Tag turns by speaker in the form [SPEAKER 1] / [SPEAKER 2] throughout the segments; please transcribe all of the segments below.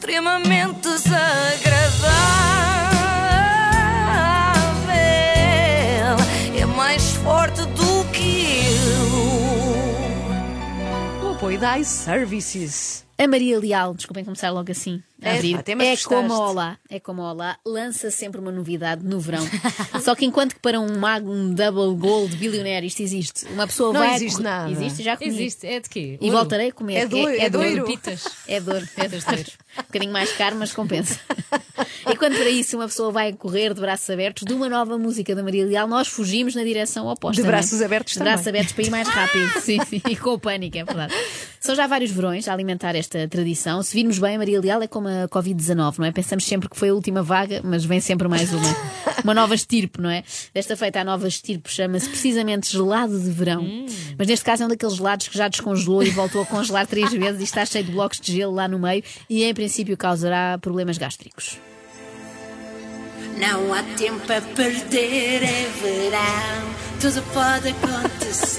[SPEAKER 1] extremamente desagradável. É mais forte do que eu.
[SPEAKER 2] O apoio da iServices.
[SPEAKER 3] A Maria Leal, desculpem começar logo assim. A
[SPEAKER 2] É,
[SPEAKER 3] abrir. é
[SPEAKER 2] assustaste.
[SPEAKER 3] como a Olá, é como a Olá, lança sempre uma novidade no verão. Só que enquanto que para um mago, um double gold bilionaire isto existe, uma pessoa
[SPEAKER 2] Não
[SPEAKER 3] vai. a
[SPEAKER 2] existe nada.
[SPEAKER 3] Existe, já comi.
[SPEAKER 4] Existe, é de quê?
[SPEAKER 3] E
[SPEAKER 4] Ouro.
[SPEAKER 3] voltarei a comer.
[SPEAKER 2] É doiro,
[SPEAKER 3] é,
[SPEAKER 2] é doiro.
[SPEAKER 4] Pitas.
[SPEAKER 3] É dor, é das dores. Um bocadinho mais caro, mas compensa. E quando para isso uma pessoa vai correr de braços abertos de uma nova música da Maria Leal, nós fugimos na direção oposta.
[SPEAKER 2] De
[SPEAKER 3] não é?
[SPEAKER 2] braços abertos
[SPEAKER 3] De braços
[SPEAKER 2] também.
[SPEAKER 3] abertos para ir mais rápido. sim, sim. E com o pânico, é verdade. São já vários verões a alimentar esta tradição. Se virmos bem, a Maria Leal é como a Covid-19, não é? Pensamos sempre que foi a última vaga, mas vem sempre mais uma. Uma nova estirpe, não é? Desta feita, a nova estirpe chama-se precisamente gelado de verão. Mas neste caso é um daqueles gelados que já descongelou e voltou a congelar três vezes e está cheio de blocos de gelo lá no meio e em princípio causará problemas gástricos.
[SPEAKER 5] Não há tempo a perder, é verão. Tudo pode acontecer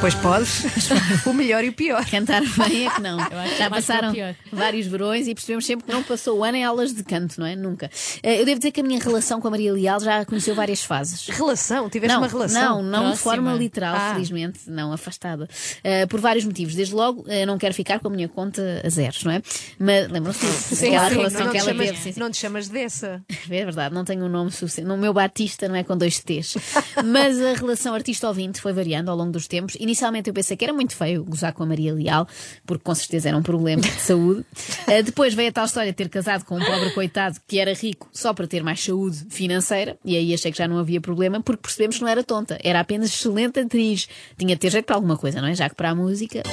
[SPEAKER 2] Pois podes. o melhor e o pior.
[SPEAKER 3] Cantar bem é que não. Já
[SPEAKER 4] é
[SPEAKER 3] passaram
[SPEAKER 4] o
[SPEAKER 3] vários verões e percebemos sempre que não passou o ano em aulas de canto, não é? Nunca. Eh, Eu devo dizer que a minha relação com a Maria Leal já conheceu várias fases.
[SPEAKER 2] Relação? Tiveste
[SPEAKER 3] Não,
[SPEAKER 2] uma relação?
[SPEAKER 3] não, não de
[SPEAKER 4] Próxima.
[SPEAKER 3] forma literal,
[SPEAKER 2] Ah.
[SPEAKER 3] felizmente, não afastada. Uh, por vários motivos. Desde logo, uh, não quero ficar com a minha conta a zeros, não é? Mas lembram-se disso?
[SPEAKER 2] Sim,
[SPEAKER 3] Aquela
[SPEAKER 2] sim,
[SPEAKER 3] relação
[SPEAKER 2] não,
[SPEAKER 3] que ela
[SPEAKER 2] chamas,
[SPEAKER 3] teve. Sim, sim.
[SPEAKER 2] não te chamas dessa.
[SPEAKER 3] É verdade, não tenho um nome suficiente. No meu Batista não é com dois T's. Mas a relação artista-ouvinte foi variando ao longo dos tempos. Inicialmente eu pensei que era muito feio gozar com a Maria Leal, porque com certeza era um problema de saúde. Uh, depois veio a tal história de ter casado com um pobre coitado que era rico só para ter mais saúde financeira. E aí achei que já não havia problema, porque percebemos que não era tonta. Era apenas excelente atriz. Tinha de ter jeito para alguma coisa, não é? Já que para a música.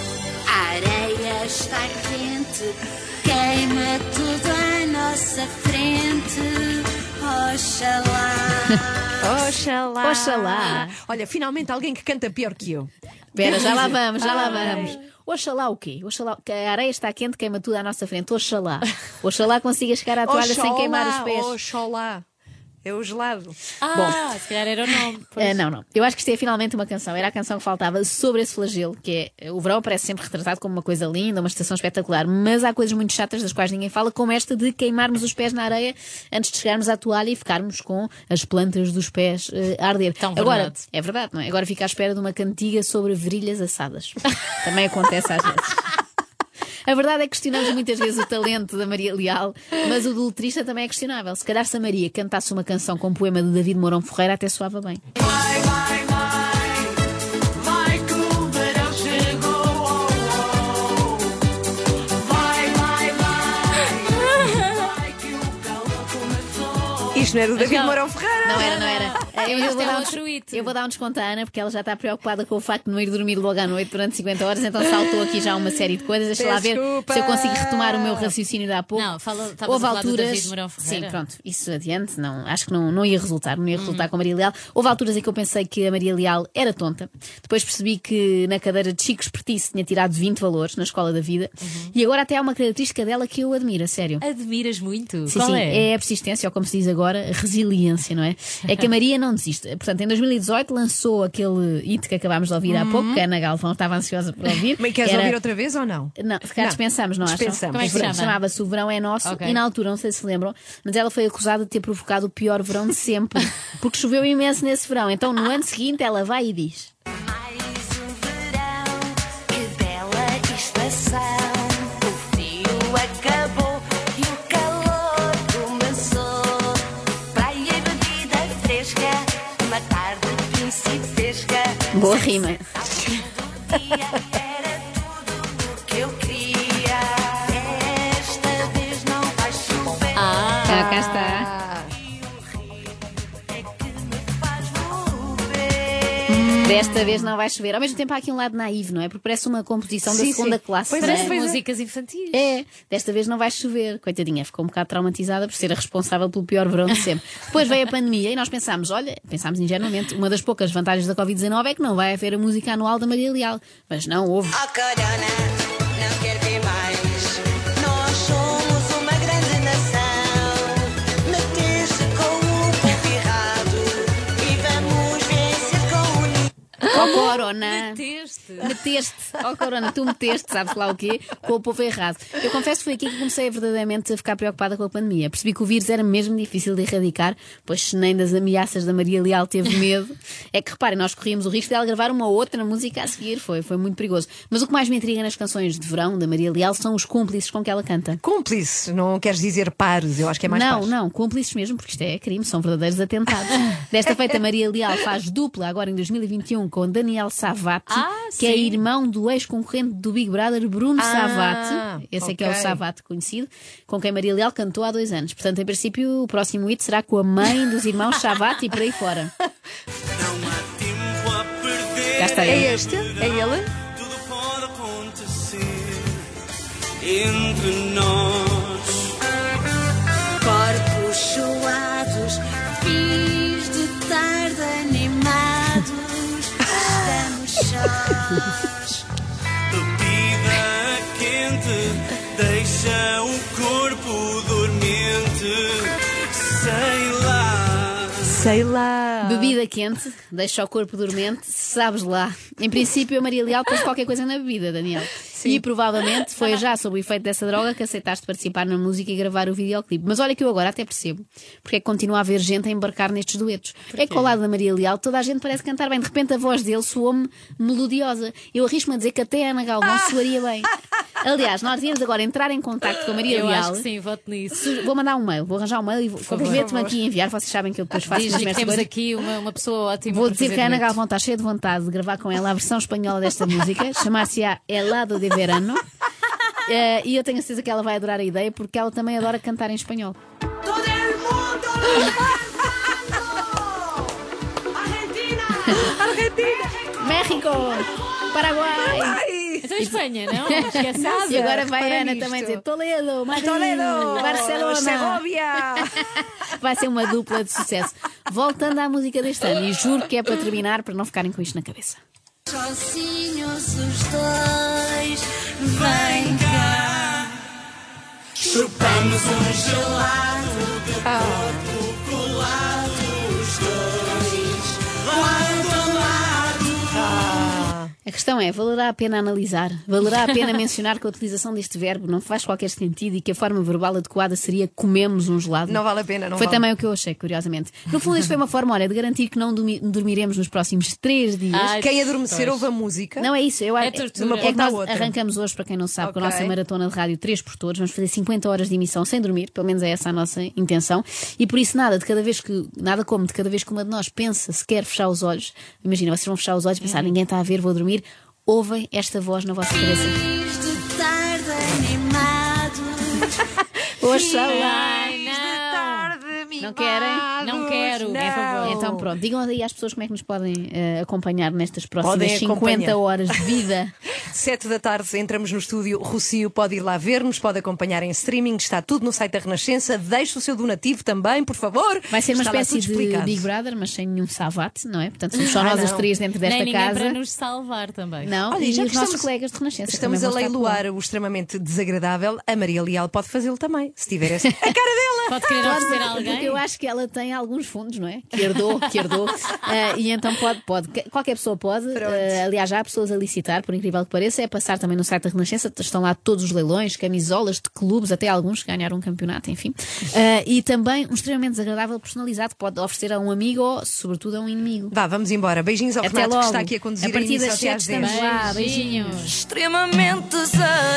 [SPEAKER 5] A areia está quente, queima tudo à nossa frente. Oxalá.
[SPEAKER 2] Oxalá.
[SPEAKER 3] Oxalá.
[SPEAKER 2] Olha, finalmente alguém que canta pior que eu.
[SPEAKER 3] Espera, já lá vamos, já lá vamos. Oxalá o quê? Oxalá, que a areia está quente, queima tudo à nossa frente. Oxalá. Oxalá consiga chegar à toalha sem queimar os pés.
[SPEAKER 2] Oxalá. É o gelado.
[SPEAKER 4] Ah, se calhar era o nome. Pois.
[SPEAKER 3] Ah, não, não. Eu acho que isto é finalmente uma canção. Era a canção que faltava sobre esse flagelo, que é o verão parece sempre retratado como uma coisa linda, uma estação espetacular, mas há coisas muito chatas das quais ninguém fala, como esta de queimarmos os pés na areia antes de chegarmos à toalha e ficarmos com as plantas dos pés eh, a arder.
[SPEAKER 4] Tão
[SPEAKER 3] Agora,
[SPEAKER 4] verdade.
[SPEAKER 3] é verdade, não é? Agora fica à espera de uma cantiga sobre virilhas assadas. Também acontece às vezes. A verdade é que questionamos muitas vezes o talento da Maria Leal, mas o do letrista também é questionável. Se calhar se a Maria cantasse uma canção com um poema de David Mourão Ferreira, até soava bem.
[SPEAKER 6] Vai, vai, vai, vai que o verão chegou. Vai, vai, vai, vai que o calor começou.
[SPEAKER 2] Isto não é do David. Mourão Ferreira.
[SPEAKER 3] Não era, não era. Eu,
[SPEAKER 4] Este
[SPEAKER 3] vou
[SPEAKER 4] é
[SPEAKER 3] dar um des- eu vou dar um desconto à Ana porque ela já está preocupada com o facto de não ir dormir logo à noite durante 50 horas, então saltou aqui já uma série de coisas. Deixa lá ver se eu consigo retomar o meu raciocínio de há pouco.
[SPEAKER 4] Não, fala-
[SPEAKER 3] Houve alturas. Sim, pronto, isso adiante, não, acho que não, não ia resultar, não ia resultar com a Maria Leal. Houve alturas em que eu pensei que a Maria Leal era tonta. Depois percebi que na cadeira de Chico Espertice tinha tirado 20 valores na escola da vida.
[SPEAKER 4] Uhum.
[SPEAKER 3] E agora até há uma característica dela que eu admiro, a sério.
[SPEAKER 4] Admiras muito.
[SPEAKER 3] Sim,
[SPEAKER 4] Qual
[SPEAKER 3] sim,
[SPEAKER 4] é?
[SPEAKER 3] é a persistência, ou como se diz agora, a resiliência, não é? É que a Maria não desiste. Portanto, em 2018 lançou aquele hit que acabámos de ouvir há pouco, que a Ana Galvão estava ansiosa por ouvir.
[SPEAKER 2] Mas queres
[SPEAKER 3] Era-
[SPEAKER 2] ouvir outra vez ou não?
[SPEAKER 3] Não, se calhar dispensamos, não acham?
[SPEAKER 2] Dispensamos.
[SPEAKER 4] Como é que se chama?
[SPEAKER 3] Chamava-se O Verão é Nosso
[SPEAKER 4] Ok.
[SPEAKER 3] e na altura, não sei se se lembram, mas ela foi acusada de ter provocado o pior verão de sempre, porque choveu imenso nesse verão. Então, no ano seguinte, ela vai e diz: Boa rima. Desta vez não vai chover. Ao mesmo tempo, há aqui um lado naivo, não é? Porque parece uma composição
[SPEAKER 2] Sim,
[SPEAKER 3] da segunda
[SPEAKER 2] sim.
[SPEAKER 3] classe.
[SPEAKER 2] Pois é,
[SPEAKER 3] é?
[SPEAKER 2] Pois é.
[SPEAKER 4] músicas infantis.
[SPEAKER 3] É, desta vez não vai chover. Coitadinha, ficou um bocado traumatizada por ser a responsável pelo pior verão de sempre. Depois veio a pandemia e nós pensámos, olha, pensámos ingenuamente, uma das poucas vantagens da Covid-19 é que não vai haver a música anual da Maria Leal. Mas não houve.
[SPEAKER 5] Oh errado vamos vencer com o
[SPEAKER 3] Oh, Corona!
[SPEAKER 4] Deteste.
[SPEAKER 3] meteste, ó Corona, tu meteste, sabes lá o quê, com o povo errado. Eu confesso que foi aqui que comecei verdadeiramente a ficar preocupada com a pandemia. Percebi que o vírus era mesmo difícil de erradicar, pois se nem das ameaças da Maria Leal teve medo. É que reparem, nós corríamos o risco dela gravar uma outra música a seguir, foi, foi muito perigoso. Mas o que mais me intriga nas canções de verão da Maria Leal são os cúmplices com que ela canta.
[SPEAKER 2] Cúmplice, não queres dizer pares, eu acho que é mais
[SPEAKER 3] não,
[SPEAKER 2] pares.
[SPEAKER 3] não, cúmplices mesmo, porque isto é crime, são verdadeiros atentados. Desta feita, Maria Leal faz dupla agora em 2021 com Daniel Savati,
[SPEAKER 4] Ah,
[SPEAKER 3] que é
[SPEAKER 4] sim.
[SPEAKER 3] irmão do ex-concorrente do Big Brother, Bruno
[SPEAKER 2] Ah,
[SPEAKER 3] Savati. Esse é que é o
[SPEAKER 2] ok.
[SPEAKER 3] Savati conhecido, com quem Maria Leal cantou há dois anos. Portanto, em princípio, o próximo hit será com a mãe dos irmãos Savati e por aí fora.
[SPEAKER 7] Não há tempo a perder.
[SPEAKER 3] Cá está
[SPEAKER 2] É
[SPEAKER 3] ele.
[SPEAKER 2] este? É ele?
[SPEAKER 7] Tudo pode acontecer entre nós. Sei lá.
[SPEAKER 3] Bebida quente, deixa o corpo dormente, sabes lá. Em princípio, a Maria Leal pôs qualquer coisa na bebida, Daniel. E provavelmente foi já sob o efeito dessa droga que aceitaste participar na música e gravar o videoclipe. Mas olha que eu agora até percebo porque é que continua a haver gente a embarcar nestes duetos. É que ao lado da Maria Leal toda a gente parece cantar bem. De repente a voz dele soou-me melodiosa. Eu arrisco-me a dizer que até a Ana Galvão soaria bem. Aliás, nós devíamos agora entrar em contato com a Maria
[SPEAKER 4] Eu
[SPEAKER 3] Leal.
[SPEAKER 4] acho que sim, voto nisso.
[SPEAKER 3] Vou mandar um mail, vou arranjar um mail e comprometo-me aqui a enviar. Vocês sabem que eu depois faço
[SPEAKER 4] Diz que temos aqui uma, uma pessoa ótima.
[SPEAKER 3] Vou dizer que a Ana. Galvão está cheia de vontade de gravar com ela a versão espanhola desta música, chamar-se-á Helado de Verano. Eh, e eu tenho a certeza que ela vai adorar a ideia porque ela também adora cantar em espanhol.
[SPEAKER 6] Todo el mundo Argentina.
[SPEAKER 3] México! Paraguai!
[SPEAKER 4] Então Espanha, não? Esquece nada.
[SPEAKER 3] E agora vai a Ana
[SPEAKER 2] nisto.
[SPEAKER 3] também dizer Toledo, Madrid,
[SPEAKER 2] Toledo,
[SPEAKER 3] Barcelona.
[SPEAKER 2] Segovia.
[SPEAKER 3] Vai ser uma dupla de sucesso. Voltando à música deste ano, e juro que é para terminar, para não ficarem com isto na cabeça.
[SPEAKER 8] Sozinhos os dois, vem cá.
[SPEAKER 7] Chupamos um gelado.
[SPEAKER 3] A questão é, valerá a pena analisar? Valerá a pena mencionar que a utilização deste verbo não faz qualquer sentido e que a forma verbal adequada seria comemos um gelado?
[SPEAKER 2] Não vale a pena, não
[SPEAKER 3] Foi
[SPEAKER 2] vale.
[SPEAKER 3] também o que eu achei, curiosamente. No fundo, isto foi uma forma, olha, de garantir que não dormi- dormiremos nos próximos três dias.
[SPEAKER 4] Ai,
[SPEAKER 2] Quem adormecer
[SPEAKER 4] Pois.
[SPEAKER 2] ouve a música.
[SPEAKER 3] Não é isso, eu
[SPEAKER 4] É
[SPEAKER 3] acho
[SPEAKER 4] tortura.
[SPEAKER 3] é
[SPEAKER 4] De uma
[SPEAKER 3] que
[SPEAKER 2] ponta à
[SPEAKER 3] nós
[SPEAKER 2] outra.
[SPEAKER 3] arrancamos hoje, para quem não sabe, com a nossa maratona de rádio 3 por todos. Vamos fazer 50 horas de emissão sem dormir, pelo menos é essa a nossa intenção. E por isso, nada, de cada vez que, nada como de cada vez que uma de nós pensa se quer fechar os olhos, imagina, vocês vão fechar os olhos e pensar, ninguém está a ver, vou dormir. Ouvem esta voz na vossa cabeça.
[SPEAKER 8] Fins de tarde animados.
[SPEAKER 3] Oxalá!
[SPEAKER 4] Não.
[SPEAKER 3] Não querem?
[SPEAKER 4] Não quero, por favor.
[SPEAKER 3] Então pronto, digam aí às pessoas como é que nos podem eh, acompanhar nestas próximas
[SPEAKER 2] Podem
[SPEAKER 3] 50
[SPEAKER 2] acompanhar.
[SPEAKER 3] horas de vida.
[SPEAKER 2] Sete da tarde entramos no estúdio. Rocio pode ir lá ver-nos, pode acompanhar em streaming. Está tudo no site da Renascença. Deixe o seu donativo também, por favor.
[SPEAKER 3] Vai ser uma
[SPEAKER 2] Está
[SPEAKER 3] espécie de
[SPEAKER 2] explicado.
[SPEAKER 3] Big Brother, mas sem nenhum savate, não é? Portanto, somos só
[SPEAKER 2] Ah,
[SPEAKER 3] nós as três dentro desta
[SPEAKER 4] Nem ninguém
[SPEAKER 3] casa.
[SPEAKER 4] para nos salvar também.
[SPEAKER 3] Não,
[SPEAKER 2] Olha,
[SPEAKER 3] e
[SPEAKER 2] já
[SPEAKER 3] os
[SPEAKER 2] que
[SPEAKER 3] nossos
[SPEAKER 2] estamos-
[SPEAKER 3] colegas de Renascença.
[SPEAKER 2] Estamos a leiloar o extremamente desagradável. A Maria Leal pode fazê-lo também, se tiver essa. A cara dela!
[SPEAKER 4] Pode querer oferecer a
[SPEAKER 3] porque
[SPEAKER 4] alguém.
[SPEAKER 3] eu acho que ela tem alguns fundos, não é? Que herdou, que herdou. Ah, e então pode, pode. Qualquer pessoa pode. Ah, aliás, já há pessoas a licitar, por incrível que pareça. É passar também no site da Renascença. Estão lá todos os leilões, camisolas de clubes, até alguns que ganharam um campeonato, enfim. Ah, e também um extremamente desagradável personalizado. que Pode oferecer a um amigo ou, sobretudo, a um inimigo.
[SPEAKER 2] Vá, vamos embora. Beijinhos ao
[SPEAKER 3] Até
[SPEAKER 2] Renato
[SPEAKER 3] logo.
[SPEAKER 2] que está aqui a conduzir
[SPEAKER 3] A partir
[SPEAKER 2] início
[SPEAKER 3] das
[SPEAKER 2] até às
[SPEAKER 3] sete
[SPEAKER 2] 10.
[SPEAKER 3] estamos lá. Beijinhos.
[SPEAKER 1] extremamente desagradável.